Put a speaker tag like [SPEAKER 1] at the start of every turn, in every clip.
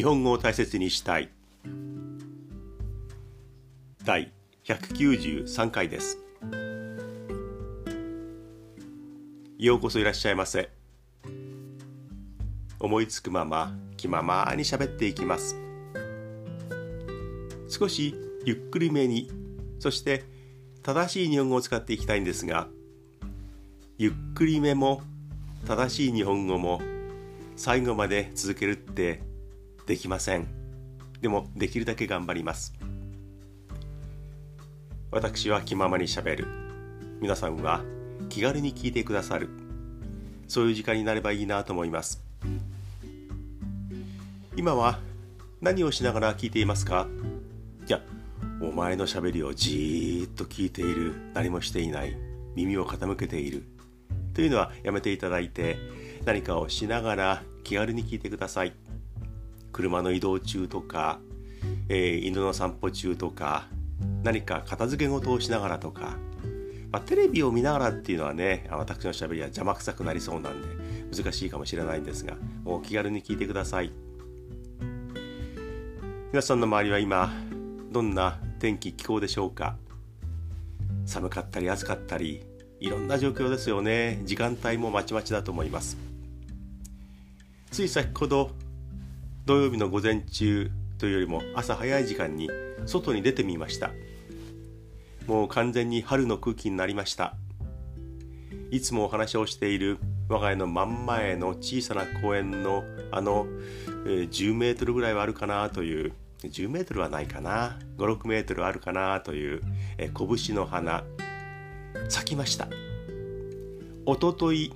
[SPEAKER 1] 日本語を大切にしたい。第193回です。ようこそいらっしゃいませ。思いつくまま気ままに喋っていきます。少しゆっくりめにそして正しい日本語を使っていきたいんですがゆっくりめも正しい日本語も最後まで続けるってできません。でもできるだけ頑張ります。私は気ままにしゃべる。皆さんは気軽に聞いてくださる。そういう時間になればいいなと思います。今は何をしながら聞いていますか？いやお前のしゃべりをじーっと聞いている。何もしていない。耳を傾けている。というのはやめていただいて何かをしながら気軽に聞いてください。車の移動中とか、えー、犬の散歩中とか何か片付け事をしながらとか、まあ、テレビを見ながらっていうのはね私のしゃべりは邪魔くさくなりそうなんで難しいかもしれないんですがもう気軽に聞いてください。皆さんの周りは今どんな天気気候でしょうか？寒かったり暑かったりいろんな状況ですよね。時間帯もまちまちだと思います。つい先ほど土曜日の午前中というよりも朝早い時間に外に出てみました。もう完全に春の空気になりました。いつもお話をしている我が家の真ん前の小さな公園のあの、10メートルぐらいはあるかなという10メートルはないかな。56メートルあるかなという、え、拳の花。咲きました。おととい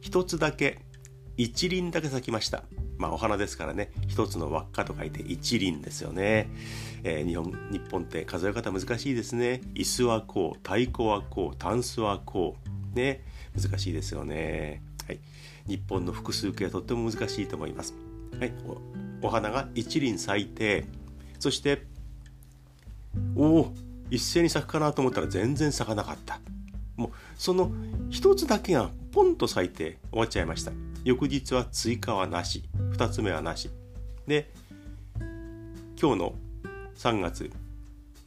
[SPEAKER 1] 一つだけ一輪だけ咲きました。まあお花ですからね。一つの輪っかと書いて一輪ですよね、えー、日本日本って数え方難しいですね。椅子はこう太鼓はこうタンスはこう。ね。難しいですよね。はい。日本の複数形はとっても難しいと思います。はい。お花が一輪咲いてそしておお一斉に咲くかなと思ったら全然咲かなかった。もうその一つだけがポンと咲いて終わっちゃいました。翌日は追加はなし。2つ目はなし。で今日の3月、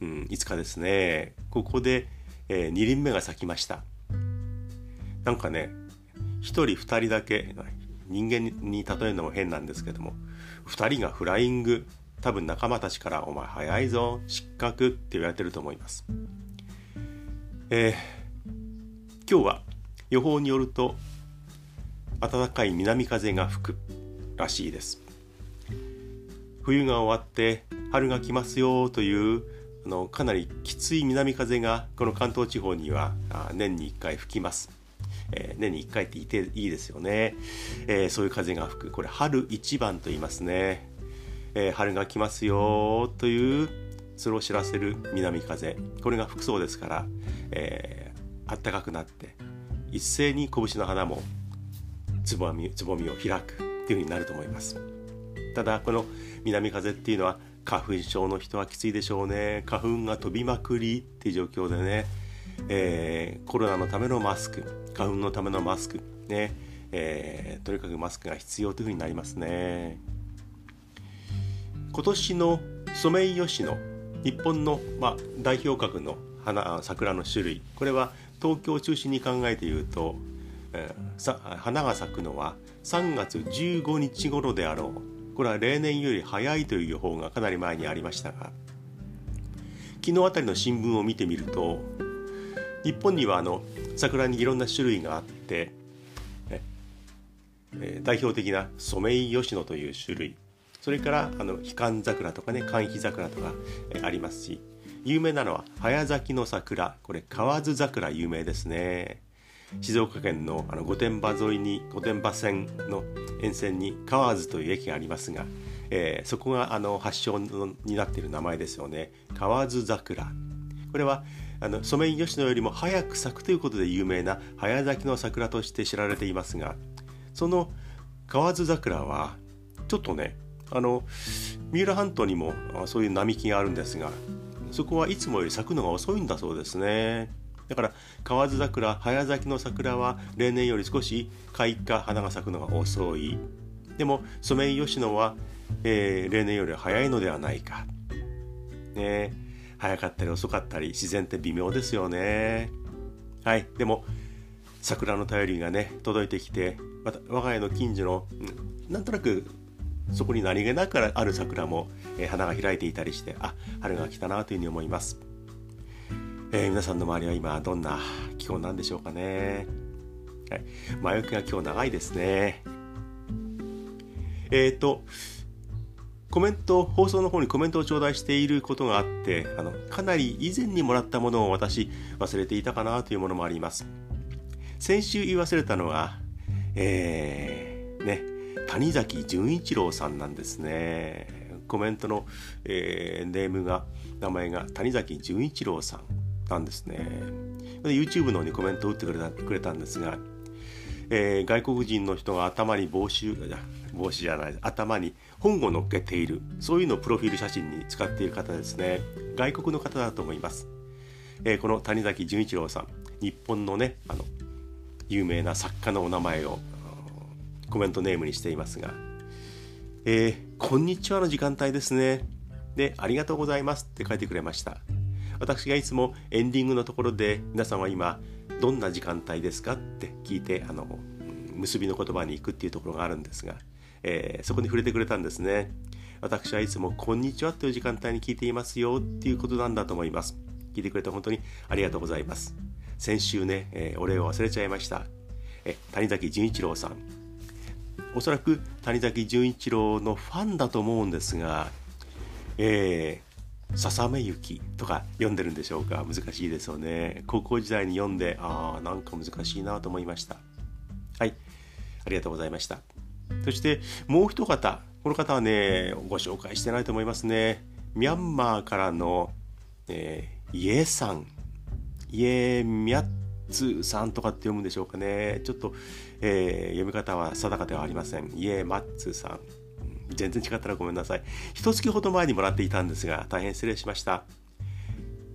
[SPEAKER 1] うん、5日ですね。ここで、えー、2輪目が咲きました。なんかね1人2人だけ人間に例えるのも変なんですけども2人がフライング。多分仲間たちから「お前早いぞ失格」って言われてると思います。えー今日は予報によると暖かい南風が吹くらしいです。冬が終わって春が来ますよというあのかなりきつい南風がこの関東地方には年に1回吹きます、えー、年に1回って言っていいですよね、えー、そういう風が吹く。これ春一番と言いますね、えー、春が来ますよというそれを知らせる南風。これが吹くそうですから、えあったかくなって一斉に拳の花もつぼみつぼみを開くっていうふうになると思います。ただこの南風っていうのは花粉症の人はきついでしょうね。花粉が飛びまくりっていう状況でね、えー、コロナのためのマスク花粉のためのマスクね、えー、とにかくマスクが必要というふうになりますね。今年のソメイヨシノ日本の、まあ、代表格の花桜の種類これは東京を中心に考えて言うと、えー、さ花が咲くのは3月15日頃であろう。これは例年より早いという予報がかなり前にありましたが昨日あたりの新聞を見てみると日本にはあの桜にいろんな種類があって、えー、代表的なソメイヨシノという種類それからあの悲観桜とかね寒肥桜とか、えー、ありますし有名なのは早咲きの桜。これ河津桜有名ですね。静岡県のあの御殿場沿いに御殿場線の沿線に河津という駅がありますが、えー、そこがあの発祥のになっている名前ですよね。河津桜。これはあのソメイヨシノよりも早く咲くということで有名な早咲きの桜として知られていますがその河津桜はちょっとねあの三浦半島にもそういう並木があるんですがそこはいつもより咲くのが遅いんだそうですねだから河津桜早咲きの桜は例年より少し開花花が咲くのが遅いでもソメイヨシノはえー、例年より早いのではないか。ね早かったり遅かったり自然って微妙ですよね。はい。でも桜の便りがね届いてきてまた我が家の近所の、なんとなくそこに何気なくある桜も、え、花が開いていたりしてあ春が来たなというふうに思います、えー、皆さんの周りは今どんな気候なんでしょうかね、はい、前置きが今日長いですね。えっ、ー、とコメント放送の方にコメントを頂戴していることがあってあのかなり以前にもらったものを私忘れていたかなというものもあります。先週言い忘れたのはえー、ね谷崎潤一郎さんなんですね。コメントの、えー、ネームが名前が谷崎潤一郎さんなんですね。YouTube の方にコメントを打ってくれたくれたんですが、えー、外国人の人が頭に帽子帽子じゃない頭に本を乗っけているそういうのをプロフィール写真に使っている方ですね。外国の方だと思います、えー、この谷崎潤一郎さん日本のねあの有名な作家のお名前をコメントネームにしていますが、えー、こんにちはの時間帯ですね。で、ありがとうございますって書いてくれました。私がいつもエンディングのところで皆さんは今どんな時間帯ですかって聞いてあの結びの言葉に行くっていうところがあるんですが、えー、そこに触れてくれたんですね。私はいつもこんにちはという時間帯に聞いていますよっていうことなんだと思います。聞いてくれて本当にありがとうございます。先週ね、えー、お礼を忘れちゃいました。え谷崎潤一郎さんおそらく谷崎潤一郎のファンだと思うんですが、えー、ささめ雪とか読んでるんでしょうか？難しいですよね。高校時代に読んでああなんか難しいなと思いました。はい。ありがとうございました。そしてもう一方この方はねご紹介してないと思いますね。ミャンマーからの、えー、イエさん。イエミャッツさんとかって読むんでしょうかねちょっとえー、読み方は定かではありません。イエマッツさん。全然違ったらごめんなさい。一月ほど前にもらっていたんですが、大変失礼しました。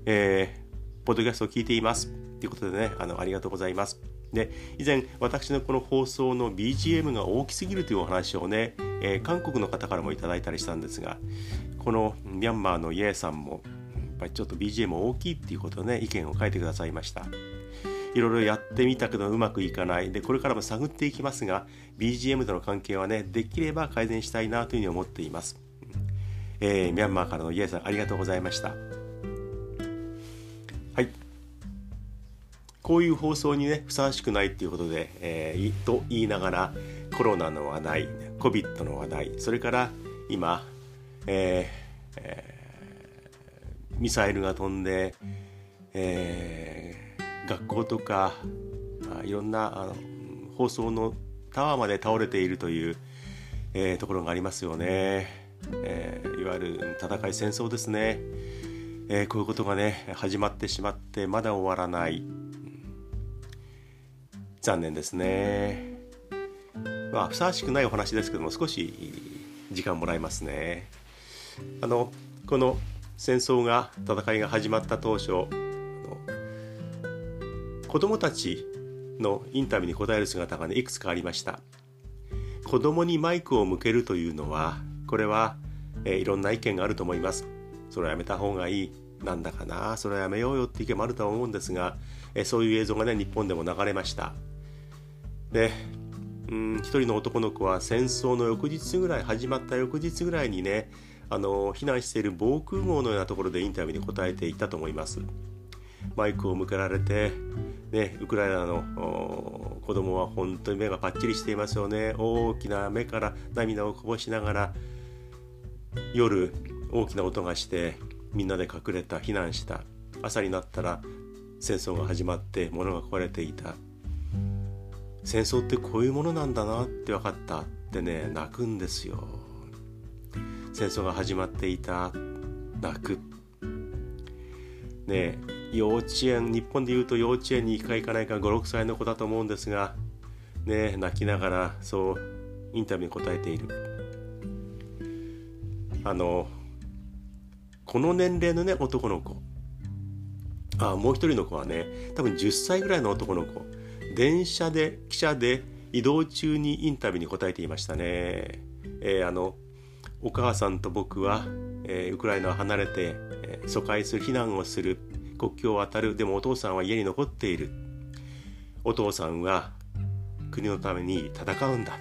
[SPEAKER 1] えー、ポッドキャストを聞いています。ということでね、あの、ありがとうございます。で、以前、私のこの放送の BGM が大きすぎるというお話をね、えー、韓国の方からもいただいたりしたんですが、このミャンマーのイエーさんも、やっぱりちょっと BGM 大きいっていうことをね、意見を書いてくださいました。いろいろやってみたけどうまくいかない。でこれからも探っていきますが BGM との関係はねできれば改善したいなというふうに思っています、えー、ミャンマーからのイエさんありがとうございました。はい。こういう放送にねふさわしくないっていうことで、えー、と言いながらコロナの話題 COVID の話題それから今、えーえー、ミサイルが飛んで、えー学校とかいろんなあの放送のタワーまで倒れているという、えー、ところがありますよね、えー、いわゆる戦い戦争ですね、えー、こういうことがね始まってしまってまだ終わらない。残念ですね。まあふさわしくないお話ですけども少し時間もらいますね。あのこの戦争が戦いが始まった当初子供たちのインタビューに答える姿がねいくつかありました。子供にマイクを向けるというのはこれは、えー、いろんな意見があると思います。それはやめた方がいい。なんだかなそれはやめようよって意見もあるとは思うんですが、えー、そういう映像がね日本でも流れました。でうん一人の男の子は戦争の翌日ぐらい始まった翌日ぐらいにねあの避難している防空壕のようなところでインタビューに答えていたと思います。マイクを向けられてね、ウクライナの子供は本当に目がパッチリしていますよね。大きな目から涙をこぼしながら夜大きな音がしてみんなで隠れた避難した。朝になったら戦争が始まって物が壊れていた。戦争ってこういうものなんだなって分かった。ってね泣くんですよ。戦争が始まっていた。泣く。ね幼稚園日本でいうと幼稚園に行くか行かないか56歳の子だと思うんですがね泣きながらそうインタビューに答えている。あのこの年齢のね男の子。あもう一人の子はね多分10歳ぐらいの男の子。電車で汽車で移動中にインタビューに答えていましたね、えー、あのお母さんと僕は、えー、ウクライナを離れて、えー、疎開する避難をする国境を渡る。でもお父さんは家に残っている。お父さんは国のために戦うんだ。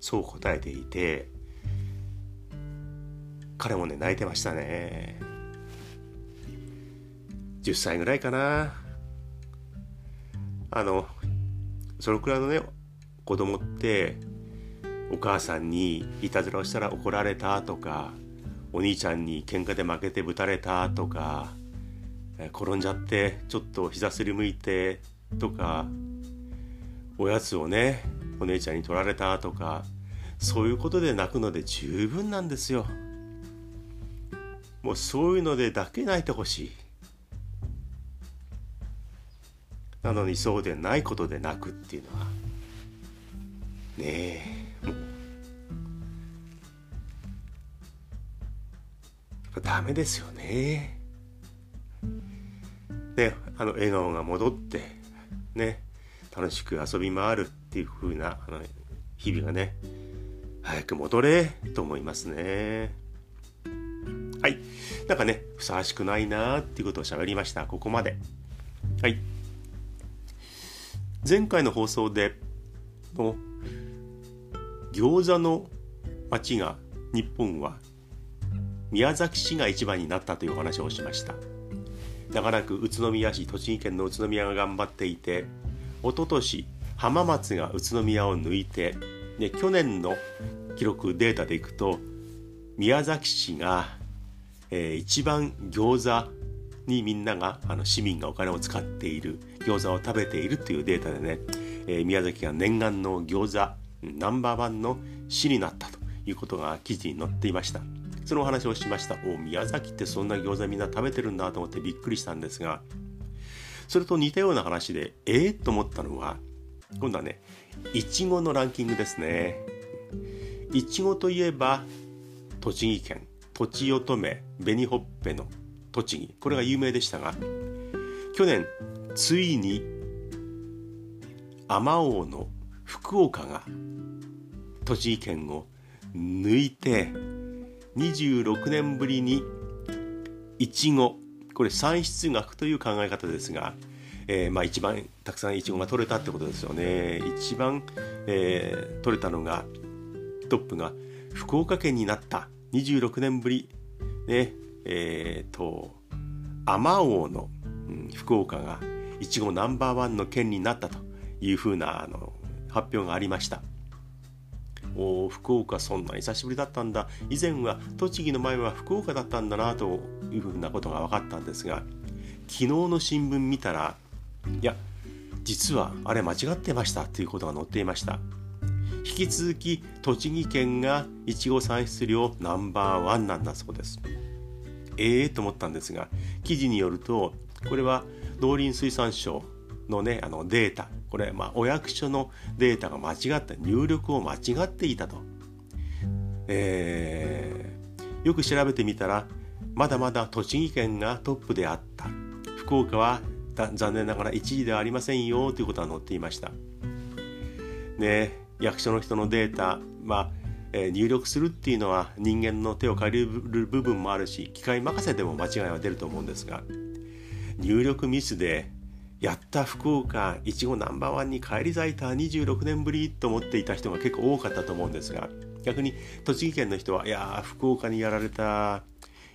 [SPEAKER 1] そう答えていて彼もね泣いてましたね。10歳ぐらいかな。あのそのくらいのね子供ってお母さんにいたずらをしたら怒られたとかお兄ちゃんに喧嘩で負けてぶたれたとか転んじゃってちょっと膝すりむいてとかおやつをねお姉ちゃんに取られたとかそういうことで泣くので十分なんですよ。もうそういうのでだけ泣いてほしい。なのにそうでないことで泣くっていうのはねえ。ダメですよね。であの笑顔が戻ってね楽しく遊び回るっていう風なあの日々がね早く戻れと思いますね。はい。なんかねふさわしくないなっていうことを喋りました。ここまで。はい。前回の放送での餃子の町が日本は宮崎市が一番になったというお話をしました。長らく宇都宮市栃木県の宇都宮が頑張っていて一昨年浜松が宇都宮を抜いてで去年の記録データでいくと宮崎市が、えー、一番餃子にみんながあの市民がお金を使っている餃子を食べているというデータでね、えー、宮崎が念願の餃子ナンバーワンの市になったということが記事に載っていました。そのお話をしましたお宮崎ってそんな餃子みんな食べてるんだと思ってびっくりしたんですがそれと似たような話でええー、と思ったのは今度はねいちごのランキングですね。いちごといえば栃木県とちおとめ紅ほっぺの栃木。これが有名でしたが去年ついにあまおうの福岡が栃木県を抜いて26年ぶりにいちごこれ産出額という考え方ですが、えー、まあ一番たくさんいちごが取れたってことですよね。一番、えー、取れたのがトップが福岡県になった。26年ぶり。ねえー、とあまおうの、うん、福岡がいちごナンバーワンの県になったというふうなあの発表がありました。福岡そんな久しぶりだったんだ。以前は栃木の前は福岡だったんだなというふうなことが分かったんですが昨日の新聞見たらいや実はあれ間違ってましたということが載っていました。引き続き栃木県がいちご産出量ナンバーワンなんだそうです。ええー、と思ったんですが記事によるとこれは農林水産省のねあのデータ。これ、まあ、お役所のデータが間違った入力を間違っていたと、えー、よく調べてみたらまだまだ栃木県がトップであった。福岡は残念ながら1位ではありませんよということが載っていました。ね役所の人のデータまあえー、入力するっていうのは人間の手を借りる部分もあるし機械任せでも間違いは出ると思うんですが入力ミスでやった福岡いちごナンバーワンに返り咲いた26年ぶりと思っていた人が結構多かったと思うんですが逆に栃木県の人はいや福岡にやられた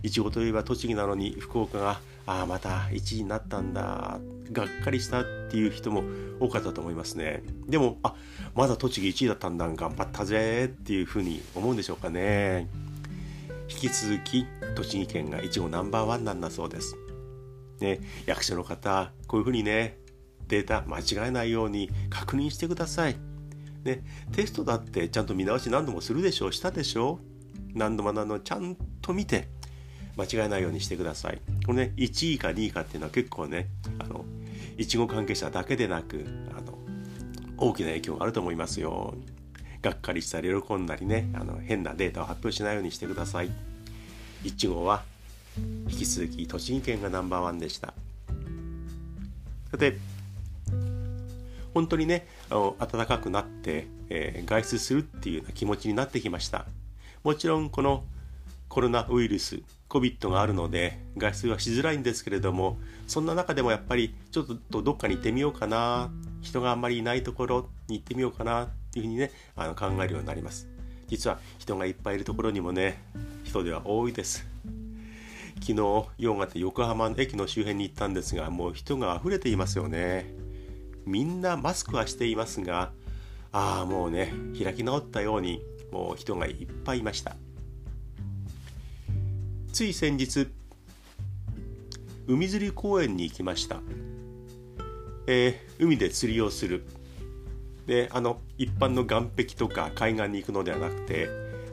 [SPEAKER 1] いちごといえば栃木なのに福岡がああまた1位になったんだがっかりしたっていう人も多かったと思いますね。でもあまだ栃木1位だったんだ頑張ったぜっていうふうに思うんでしょうかね。引き続き栃木県がいちごナンバーワンなんだそうです。ね、役所の方こういうふうにねデータ間違えないように確認してください。ね、テストだってちゃんと見直し何度もするでしょうしたでしょう何度も何度もちゃんと見て間違えないようにしてください。これね1位か2位かっていうのは結構ねあのいちご関係者だけでなくあの大きな影響があると思いますよ。がっかりしたり喜んだりねあの変なデータを発表しないようにしてください。いちごは引き続き栃木県がナンバーワンでした。さて本当にねあの暖かくなって、えー、外出するっていうような気持ちになってきました。もちろんこのコロナウイルス COVID があるので外出はしづらいんですけれどもそんな中でもやっぱりちょっとどっかに行ってみようかな人があんまりいないところに行ってみようかなっていうふうにねあの考えるようになります。実は人がいっぱいいるところにもね人では多いです。昨日夕方横浜駅の周辺に行ったんですがもう人が溢れていますよね。みんなマスクはしていますがああもうね開き直ったようにもう人がいっぱいいました。つい先日海釣り公園に行きました、えー、海で釣りをする。であの一般の岸壁とか海岸に行くのではなくて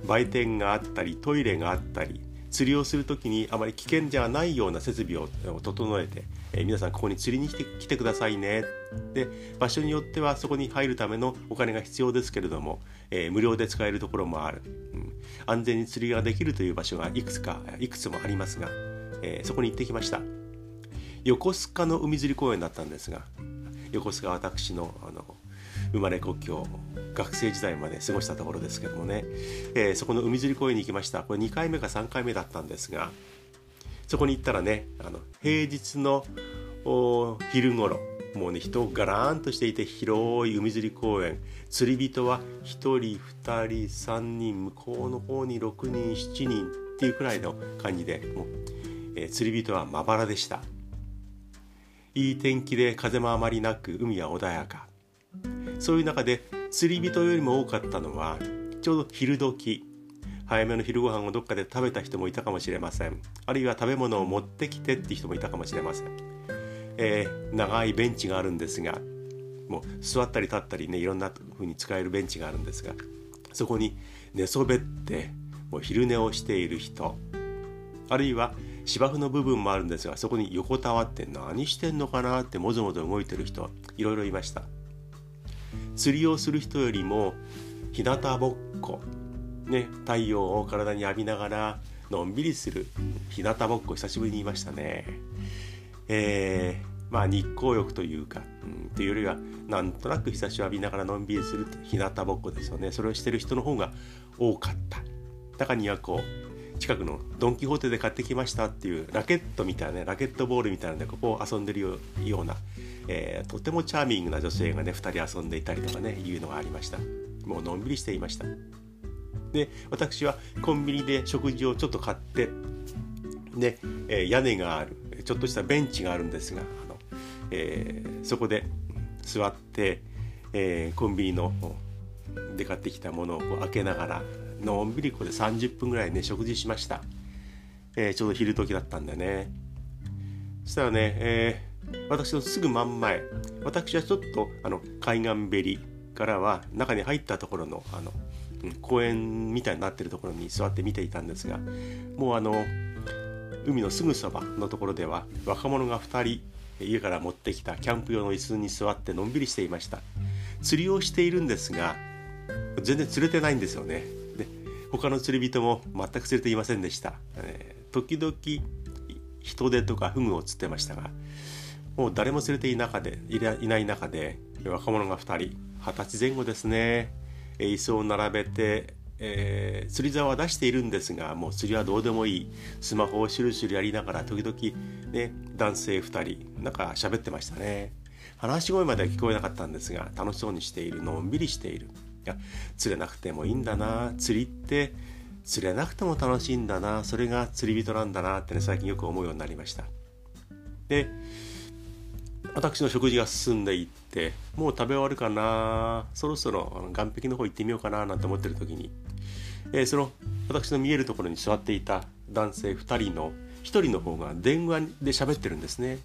[SPEAKER 1] 売店があったりトイレがあったり釣りをする時にあまり危険じゃないような設備を整えて、えー、皆さんここに釣りに来て来てくださいね。で場所によってはそこに入るためのお金が必要ですけれども、えー、無料で使えるところもある、うん、安全に釣りができるという場所がいくつかいくつもありますが、えー、そこに行ってきました。横須賀の海釣り公園だったんですが横須賀私のあの生まれ故郷学生時代まで過ごしたところですけどもね、えー、そこの海釣り公園に行きました。これ2回目か3回目だったんですがそこに行ったらねあの平日の昼頃もうね人がらーんとしていて広い海釣り公園。釣り人は1人2人3人向こうの方に6人7人っていうくらいの感じでもう、えー、釣り人はまばらでした。いい天気で風もあまりなく海は穏やか。そういう中で釣り人よりも多かったのはちょうど昼時早めの昼ご飯をどっかで食べた人もいたかもしれません。あるいは食べ物を持ってきてって人もいたかもしれません、えー、長いベンチがあるんですがもう座ったり立ったりねいろんな風に使えるベンチがあるんですがそこに寝そべってもう昼寝をしている人あるいは芝生の部分もあるんですがそこに横たわって何してんのかなってもぞもぞ動いてる人いろいろいました。釣りをする人よりも日向ぼっこ、ね、太陽を体に浴びながらのんびりする日向ぼっこ久しぶりに言いましたね。えー、まあ日光浴というか、うん、というよりはなんとなく日差しを浴びながらのんびりする日向ぼっこですよねそれをしてる人の方が多かった中にはこう近くのドン・キホーテで買ってきましたっていうラケットみたいなねラケットボールみたいなのでここを遊んでるようなえー、とてもチャーミングな女性がね2人遊んでいたりとかねいうのがありました。もうのんびりしていました。で私はコンビニで食事をちょっと買ってで、えー、屋根があるちょっとしたベンチがあるんですがあの、えー、そこで座って、えー、コンビニので買ってきたものをこう開けながらのんびりここで30分ぐらいね食事しました、えー、ちょうど昼時だったんでね。そしたらね、えー私のすぐ真ん前私はちょっとあの海岸べりからは中に入ったところのあの公園みたいになってるところに座って見ていたんですがもうあの海のすぐそばのところでは若者が2人家から持ってきたキャンプ用の椅子に座ってのんびりしていました。釣りをしているんですが全然釣れてないんですよね。他の釣り人も全く釣れていませんでした、えー、時々人手とかフグを釣ってましたがもう誰も連れてい中でいない中で若者が2人二十歳前後ですね。椅子を並べて、えー、釣り竿は出しているんですがもう釣りはどうでもいい。スマホをシュルシュルやりながら時々ね男性2人なんか喋ってましたね。話し声までは聞こえなかったんですが楽しそうにしているのんびりしている。や釣れなくてもいいんだな釣りって釣れなくても楽しいんだなそれが釣り人なんだなってね最近よく思うようになりました。で私の食事が進んでいってもう食べ終わるかなそろそろ岸壁の方行ってみようかななんて思ってる時に、えー、その私の見えるところに座っていた男性2人の1人の方が電話で喋ってるんですね。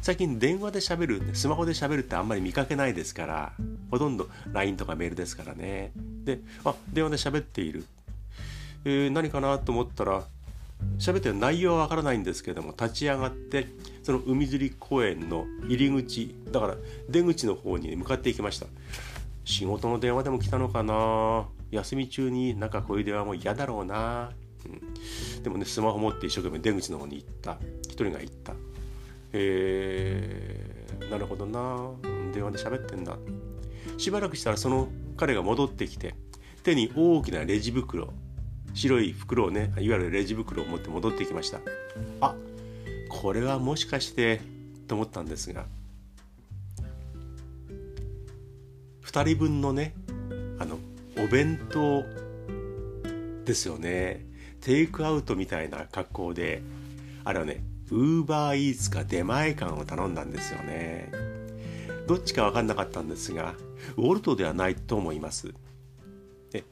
[SPEAKER 1] 最近電話で喋るスマホで喋るってあんまり見かけないですからほとんど LINE とかメールですからね。であ電話で喋っている、えー、何かなと思ったら喋ってる内容はわからないんですけども立ち上がってその海釣り公園の入り口だから出口の方に向かっていきました。仕事の電話でも来たのかな？休み中になんかこういう電話も嫌だろうな、うん、でもねスマホ持って一生懸命出口の方に行った。一人が行った。えー、なるほどな。電話で喋ってんだ。しばらくしたらその彼が戻ってきて手に大きなレジ袋白い袋をねいわゆるレジ袋を持って戻ってきました。あこれはもしかしてと思ったんですが2人分のねあのお弁当ですよね。テイクアウトみたいな格好であれはねウーバーイーツか出前館を頼んだんですよね。どっちか分かんなかったんですがウォルトではないと思います。で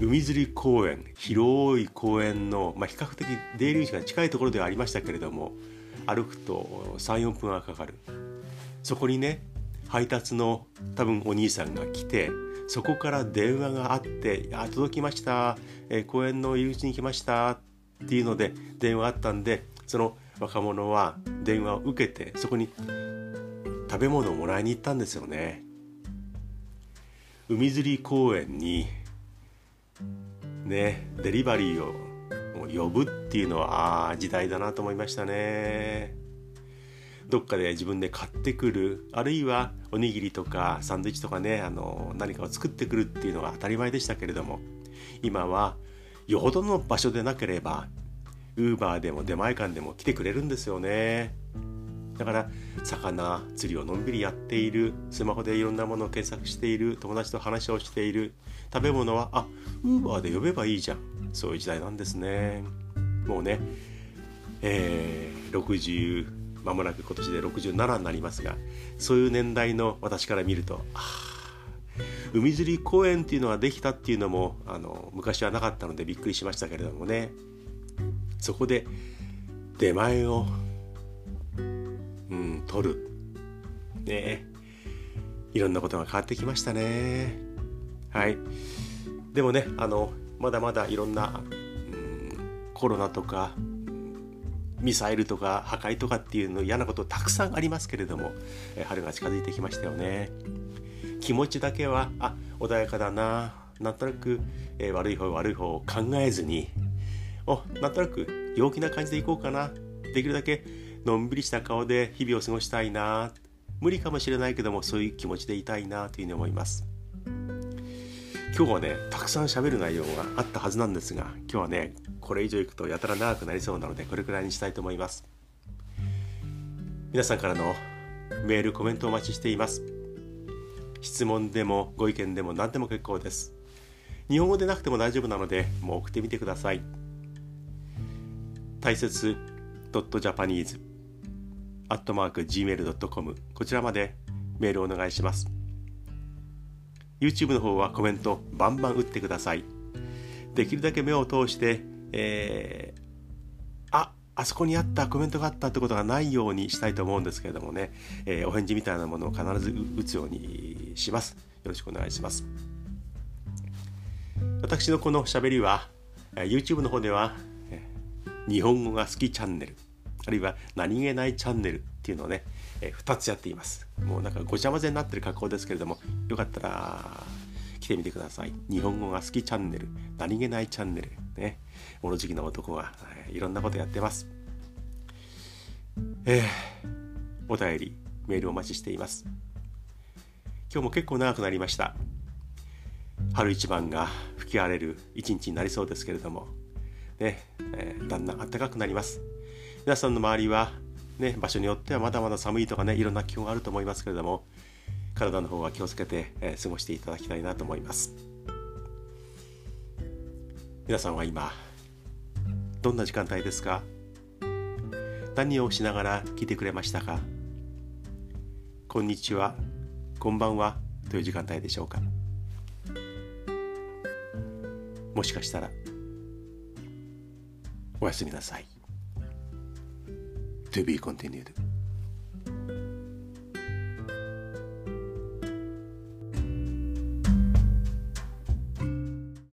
[SPEAKER 1] 海釣り公園広い公園の、まあ、比較的出入り口が近いところではありましたけれども歩くと34分はかかる。そこにね配達の多分お兄さんが来てそこから電話があって「あ届きました、えー、公園の入り口に来ました」っていうので電話あったんでその若者は電話を受けてそこに食べ物をもらいに行ったんですよね。海釣り公園にねデリバリーを呼ぶっていうのはあ時代だなと思いましたねどっかで自分で買ってくるあるいはおにぎりとかサンドイッチとかねあの何かを作ってくるっていうのが当たり前でしたけれども今はよほどの場所でなければウーバーでも出前館でも来てくれるんですよね。だから魚釣りをのんびりやっているスマホでいろんなものを検索している友達と話をしている食べ物はあウーバーで呼べばいいじゃん。そういう時代なんですね。もうねえー、60間もなく今年で67になりますがそういう年代の私から見るとあ海釣り公園っていうのができたっていうのもあの昔はなかったのでびっくりしましたけれどもね。そこで出前をうん取る。ね。いろんなことが変わってきましたね。はい。でもねあのまだまだいろんな、うん、コロナとかミサイルとか破壊とかっていうの嫌なことたくさんありますけれども、春が近づいてきましたよね。気持ちだけはあ穏やかだな。なんとなく、えー、悪い方悪い方を考えずにおなんとなく陽気な感じでいこうかな。できるだけのんびりした顔で日々を過ごしたいな。無理かもしれないけどもそういう気持ちでいたいなというふうに思います。今日はねたくさん喋る内容があったはずなんですが今日はねこれ以上いくとやたら長くなりそうなのでこれくらいにしたいと思います。皆さんからのメールコメントお待ちしています。質問でもご意見でも何でも結構です。日本語でなくても大丈夫なのでもう送ってみてください。大切 .japanese アットマーク gmail.com こちらまでメールお願いします。YouTube の方はコメントバンバン打ってください。できるだけ目を通して、えー、ああそこにあったコメントがあったってことがないようにしたいと思うんですけれどもね、えー、お返事みたいなものを必ず打つようにします。よろしくお願いします。私のこのしゃべりは YouTube の方では日本語が好きチャンネルあるいは何気ないチャンネルっていうのをね、え2つやっています。もうなんかごちゃ混ぜになってる格好ですけれどもよかったら来てみてください。日本語が好きチャンネル何気ないチャンネルね。物好きな男が、えいろんなことやってます。えー、お便りメールお待ちしています。今日も結構長くなりました。春一番が吹き荒れる一日になりそうですけれどもね、えー、だんだん暖かくなります。皆さんの周りはね場所によってはまだまだ寒いとかねいろんな気温があると思いますけれども体の方は気をつけて、えー、過ごしていただきたいなと思います。皆さんは今どんな時間帯ですか？何をしながら聞いてくれましたか？こんにちはこんばんはという時間帯でしょうか？もしかしたら。おやすみなさい。To be continued.